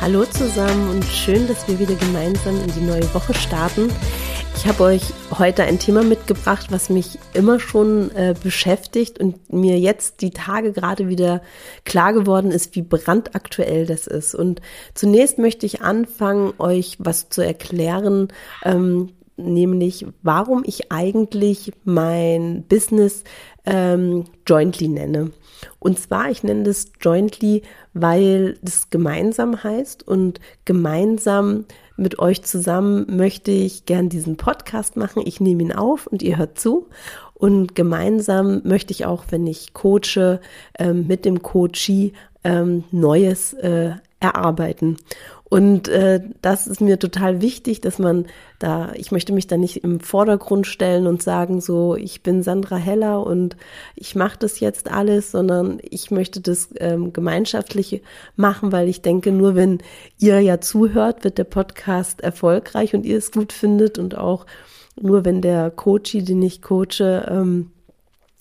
Hallo zusammen und schön, dass wir wieder gemeinsam in die neue Woche starten. Ich habe euch heute ein Thema mitgebracht, was mich immer schon äh, beschäftigt und mir jetzt die Tage gerade wieder klar geworden ist, wie brandaktuell das ist. Und zunächst möchte ich anfangen, euch was zu erklären, ähm, nämlich warum ich eigentlich mein Business ähm, jointly nenne. Und zwar, ich nenne das jointly, weil das gemeinsam heißt und gemeinsam mit euch zusammen möchte ich gern diesen Podcast machen. Ich nehme ihn auf und ihr hört zu. Und gemeinsam möchte ich auch, wenn ich coache, ähm, mit dem Coachie ähm, Neues äh, erarbeiten. Und äh, das ist mir total wichtig, dass man da, ich möchte mich da nicht im Vordergrund stellen und sagen, so, ich bin Sandra Heller und ich mache das jetzt alles, sondern ich möchte das ähm, gemeinschaftlich machen, weil ich denke, nur wenn ihr ja zuhört, wird der Podcast erfolgreich und ihr es gut findet und auch nur wenn der Coachie, den ich coache, ähm,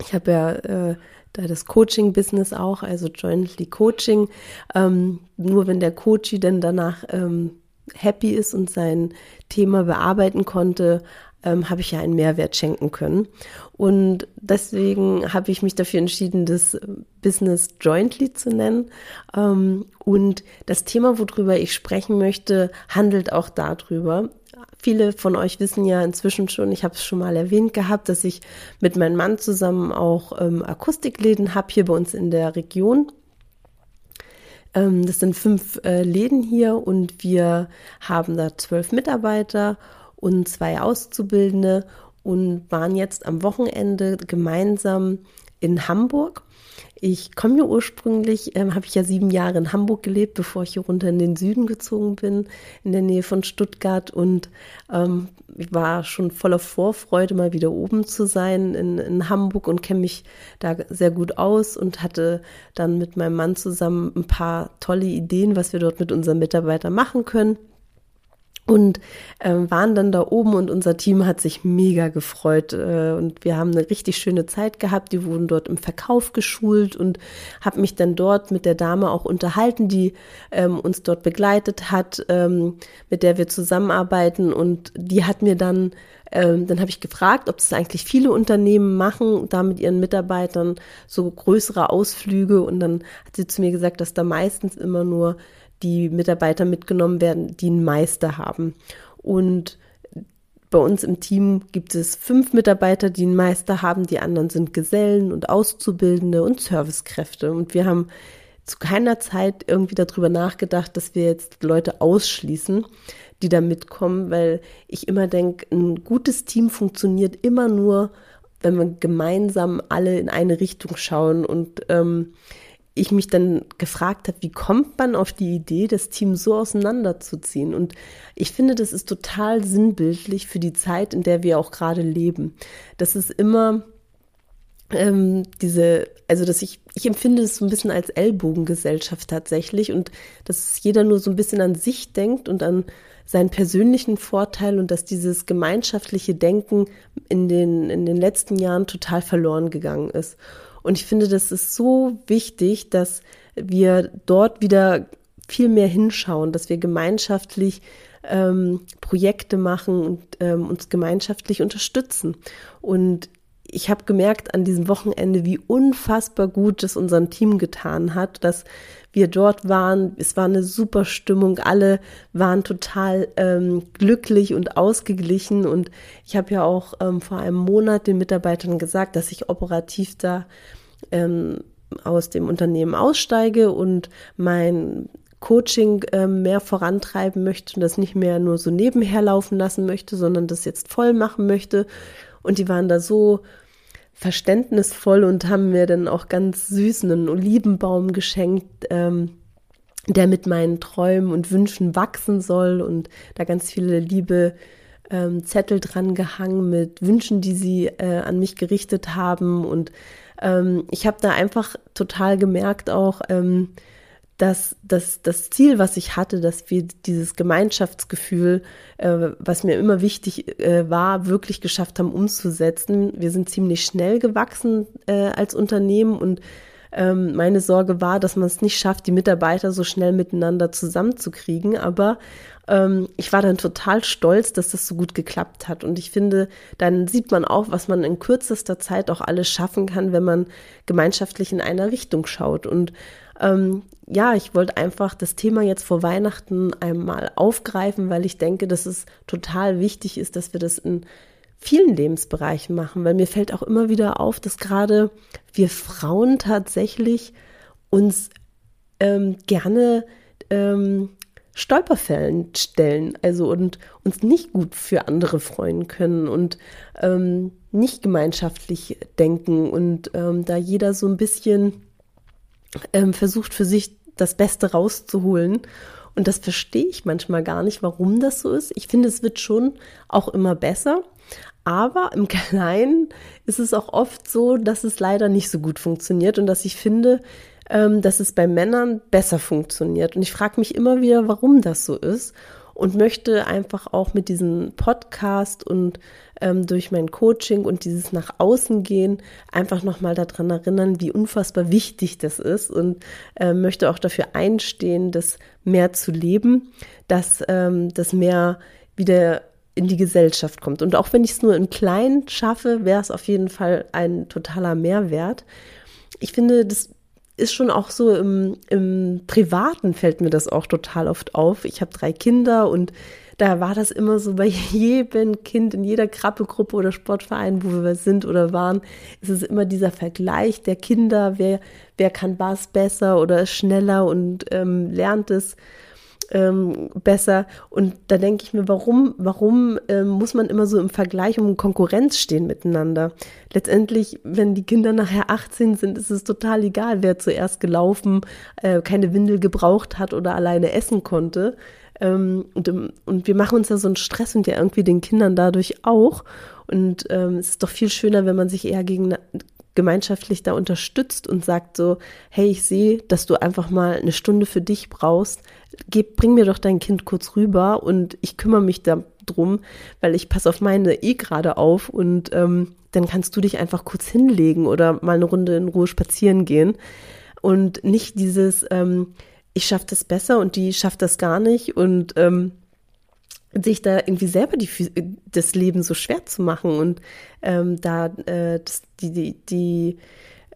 ich habe ja äh, da das Coaching-Business auch, also Jointly Coaching. Ähm, nur wenn der Coachie dann danach ähm, happy ist und sein Thema bearbeiten konnte, ähm, habe ich ja einen Mehrwert schenken können. Und deswegen habe ich mich dafür entschieden, das Business Jointly zu nennen. Ähm, und das Thema, worüber ich sprechen möchte, handelt auch darüber. Viele von euch wissen ja inzwischen schon, ich habe es schon mal erwähnt gehabt, dass ich mit meinem Mann zusammen auch ähm, Akustikläden habe hier bei uns in der Region. Ähm, das sind fünf äh, Läden hier und wir haben da zwölf Mitarbeiter und zwei Auszubildende und waren jetzt am Wochenende gemeinsam in Hamburg ich komme hier ursprünglich, ähm, habe ich ja sieben Jahre in Hamburg gelebt, bevor ich hier runter in den Süden gezogen bin, in der Nähe von Stuttgart. Und ähm, ich war schon voller Vorfreude, mal wieder oben zu sein in, in Hamburg und kenne mich da sehr gut aus und hatte dann mit meinem Mann zusammen ein paar tolle Ideen, was wir dort mit unseren Mitarbeitern machen können und äh, waren dann da oben und unser Team hat sich mega gefreut äh, und wir haben eine richtig schöne Zeit gehabt. Die wurden dort im Verkauf geschult und habe mich dann dort mit der Dame auch unterhalten, die ähm, uns dort begleitet hat, ähm, mit der wir zusammenarbeiten und die hat mir dann ähm, dann habe ich gefragt, ob das eigentlich viele Unternehmen machen, da mit ihren Mitarbeitern so größere Ausflüge. Und dann hat sie zu mir gesagt, dass da meistens immer nur die Mitarbeiter mitgenommen werden, die einen Meister haben. Und bei uns im Team gibt es fünf Mitarbeiter, die einen Meister haben. Die anderen sind Gesellen und Auszubildende und Servicekräfte. Und wir haben zu keiner Zeit irgendwie darüber nachgedacht, dass wir jetzt Leute ausschließen, die da mitkommen, weil ich immer denke, ein gutes Team funktioniert immer nur, wenn wir gemeinsam alle in eine Richtung schauen und ähm, ich mich dann gefragt habe, wie kommt man auf die Idee, das Team so auseinanderzuziehen? Und ich finde, das ist total sinnbildlich für die Zeit, in der wir auch gerade leben. Das ist immer ähm, diese, also dass ich, ich empfinde es so ein bisschen als Ellbogengesellschaft tatsächlich und dass jeder nur so ein bisschen an sich denkt und an seinen persönlichen Vorteil und dass dieses gemeinschaftliche Denken in den, in den letzten Jahren total verloren gegangen ist. Und ich finde, das ist so wichtig, dass wir dort wieder viel mehr hinschauen, dass wir gemeinschaftlich ähm, Projekte machen und ähm, uns gemeinschaftlich unterstützen. Und ich habe gemerkt an diesem Wochenende, wie unfassbar gut es unserem Team getan hat, dass wir dort waren. Es war eine super Stimmung. Alle waren total ähm, glücklich und ausgeglichen. Und ich habe ja auch ähm, vor einem Monat den Mitarbeitern gesagt, dass ich operativ da ähm, aus dem Unternehmen aussteige und mein Coaching äh, mehr vorantreiben möchte und das nicht mehr nur so nebenher laufen lassen möchte, sondern das jetzt voll machen möchte. Und die waren da so verständnisvoll und haben mir dann auch ganz süßen einen Olivenbaum geschenkt, ähm, der mit meinen Träumen und Wünschen wachsen soll und da ganz viele liebe ähm, Zettel dran gehangen mit Wünschen, die sie äh, an mich gerichtet haben und ähm, ich habe da einfach total gemerkt auch, ähm, dass, dass das Ziel, was ich hatte, dass wir dieses Gemeinschaftsgefühl, äh, was mir immer wichtig äh, war, wirklich geschafft haben umzusetzen. Wir sind ziemlich schnell gewachsen äh, als Unternehmen und ähm, meine Sorge war, dass man es nicht schafft, die Mitarbeiter so schnell miteinander zusammenzukriegen. Aber ähm, ich war dann total stolz, dass das so gut geklappt hat. Und ich finde, dann sieht man auch, was man in kürzester Zeit auch alles schaffen kann, wenn man gemeinschaftlich in einer Richtung schaut. Und ähm, ja, ich wollte einfach das Thema jetzt vor Weihnachten einmal aufgreifen, weil ich denke, dass es total wichtig ist, dass wir das in vielen Lebensbereichen machen, weil mir fällt auch immer wieder auf, dass gerade wir Frauen tatsächlich uns ähm, gerne ähm, Stolperfällen stellen, also und uns nicht gut für andere freuen können und ähm, nicht gemeinschaftlich denken und ähm, da jeder so ein bisschen ähm, versucht für sich das Beste rauszuholen. Und das verstehe ich manchmal gar nicht, warum das so ist. Ich finde, es wird schon auch immer besser. Aber im Kleinen ist es auch oft so, dass es leider nicht so gut funktioniert und dass ich finde, ähm, dass es bei Männern besser funktioniert. Und ich frage mich immer wieder, warum das so ist und möchte einfach auch mit diesem Podcast und ähm, durch mein Coaching und dieses nach außen gehen einfach nochmal daran erinnern, wie unfassbar wichtig das ist und äh, möchte auch dafür einstehen, das mehr zu leben, dass ähm, das mehr wieder in die Gesellschaft kommt. Und auch wenn ich es nur im Kleinen schaffe, wäre es auf jeden Fall ein totaler Mehrwert. Ich finde, das ist schon auch so im, im Privaten fällt mir das auch total oft auf. Ich habe drei Kinder und da war das immer so bei jedem Kind in jeder Krabbelgruppe oder Sportverein, wo wir sind oder waren, ist es immer dieser Vergleich der Kinder, wer, wer kann was besser oder schneller und ähm, lernt es ähm, besser. Und da denke ich mir, warum, warum ähm, muss man immer so im Vergleich um Konkurrenz stehen miteinander? Letztendlich, wenn die Kinder nachher 18 sind, ist es total egal, wer zuerst gelaufen, äh, keine Windel gebraucht hat oder alleine essen konnte. Ähm, und, und wir machen uns ja so einen Stress und ja irgendwie den Kindern dadurch auch. Und ähm, es ist doch viel schöner, wenn man sich eher gegen, gemeinschaftlich da unterstützt und sagt so, hey, ich sehe, dass du einfach mal eine Stunde für dich brauchst, Geb, bring mir doch dein Kind kurz rüber und ich kümmere mich darum, weil ich passe auf meine eh gerade auf und ähm, dann kannst du dich einfach kurz hinlegen oder mal eine Runde in Ruhe spazieren gehen. Und nicht dieses, ähm, ich schaffe das besser und die schafft das gar nicht und ähm, sich da irgendwie selber die, das Leben so schwer zu machen und ähm, da äh, das, die, die, die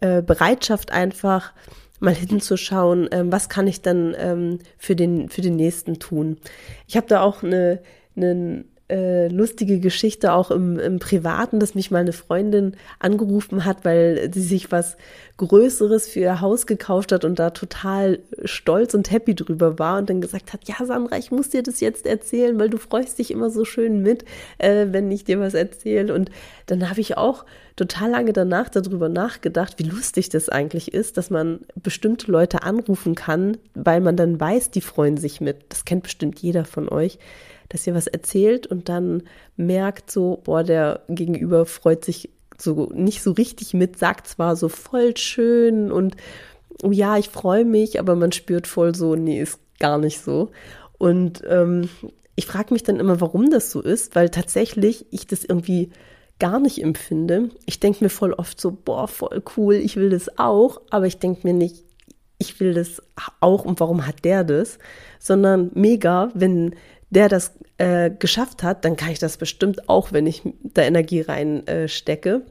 äh, Bereitschaft einfach mal hinzuschauen, ähm, was kann ich dann ähm, für, den, für den nächsten tun. Ich habe da auch eine, eine äh, lustige Geschichte auch im, im Privaten, dass mich mal eine Freundin angerufen hat, weil sie sich was Größeres für ihr Haus gekauft hat und da total stolz und happy drüber war und dann gesagt hat, ja Sandra, ich muss dir das jetzt erzählen, weil du freust dich immer so schön mit, äh, wenn ich dir was erzähle. Und dann habe ich auch total lange danach darüber nachgedacht, wie lustig das eigentlich ist, dass man bestimmte Leute anrufen kann, weil man dann weiß, die freuen sich mit. Das kennt bestimmt jeder von euch dass ihr was erzählt und dann merkt so, boah, der Gegenüber freut sich so nicht so richtig mit, sagt zwar so voll schön und oh ja, ich freue mich, aber man spürt voll so, nee, ist gar nicht so. Und ähm, ich frage mich dann immer, warum das so ist, weil tatsächlich ich das irgendwie gar nicht empfinde. Ich denke mir voll oft so, boah, voll cool, ich will das auch, aber ich denke mir nicht, ich will das auch und warum hat der das, sondern mega, wenn der das äh, geschafft hat, dann kann ich das bestimmt auch, wenn ich da Energie reinstecke. Äh,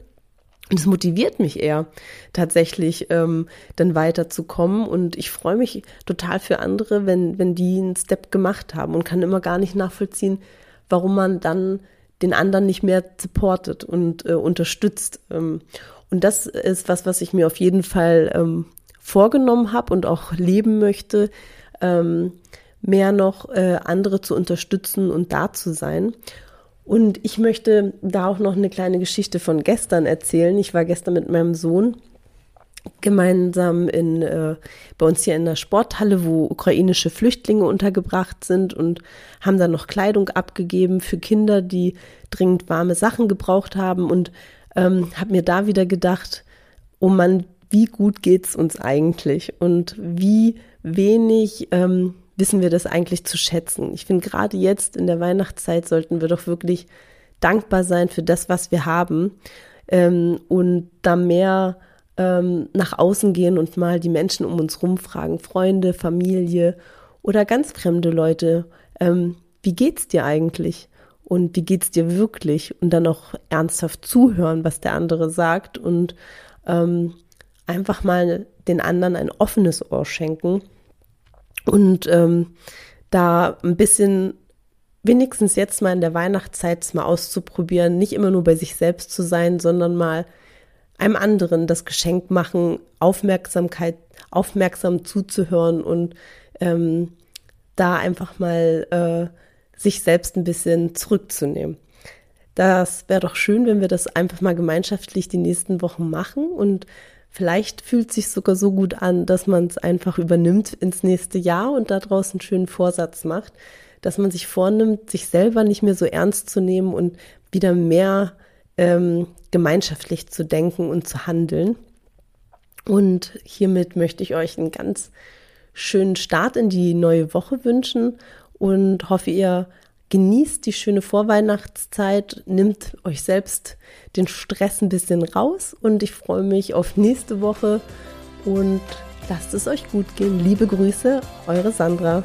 und es motiviert mich eher, tatsächlich ähm, dann weiterzukommen. Und ich freue mich total für andere, wenn, wenn die einen Step gemacht haben und kann immer gar nicht nachvollziehen, warum man dann den anderen nicht mehr supportet und äh, unterstützt. Ähm, und das ist was, was ich mir auf jeden Fall ähm, vorgenommen habe und auch leben möchte. Ähm, mehr noch äh, andere zu unterstützen und da zu sein. Und ich möchte da auch noch eine kleine Geschichte von gestern erzählen. Ich war gestern mit meinem Sohn gemeinsam in, äh, bei uns hier in der Sporthalle, wo ukrainische Flüchtlinge untergebracht sind und haben dann noch Kleidung abgegeben für Kinder, die dringend warme Sachen gebraucht haben und ähm, habe mir da wieder gedacht, oh Mann, wie gut geht's uns eigentlich und wie wenig ähm, wissen wir das eigentlich zu schätzen. Ich finde, gerade jetzt in der Weihnachtszeit sollten wir doch wirklich dankbar sein für das, was wir haben ähm, und da mehr ähm, nach außen gehen und mal die Menschen um uns rum fragen, Freunde, Familie oder ganz fremde Leute, ähm, wie geht's dir eigentlich? Und wie geht's dir wirklich? Und dann auch ernsthaft zuhören, was der andere sagt und ähm, einfach mal den anderen ein offenes Ohr schenken und ähm, da ein bisschen wenigstens jetzt mal in der Weihnachtszeit mal auszuprobieren, nicht immer nur bei sich selbst zu sein, sondern mal einem anderen das Geschenk machen, Aufmerksamkeit, aufmerksam zuzuhören und ähm, da einfach mal äh, sich selbst ein bisschen zurückzunehmen. Das wäre doch schön, wenn wir das einfach mal gemeinschaftlich die nächsten Wochen machen und vielleicht fühlt sich sogar so gut an, dass man es einfach übernimmt ins nächste Jahr und daraus einen schönen Vorsatz macht, dass man sich vornimmt, sich selber nicht mehr so ernst zu nehmen und wieder mehr ähm, gemeinschaftlich zu denken und zu handeln. Und hiermit möchte ich euch einen ganz schönen Start in die neue Woche wünschen und hoffe, ihr genießt die schöne Vorweihnachtszeit, nimmt euch selbst den Stress ein bisschen raus und ich freue mich auf nächste Woche und lasst es euch gut gehen. Liebe Grüße, eure Sandra.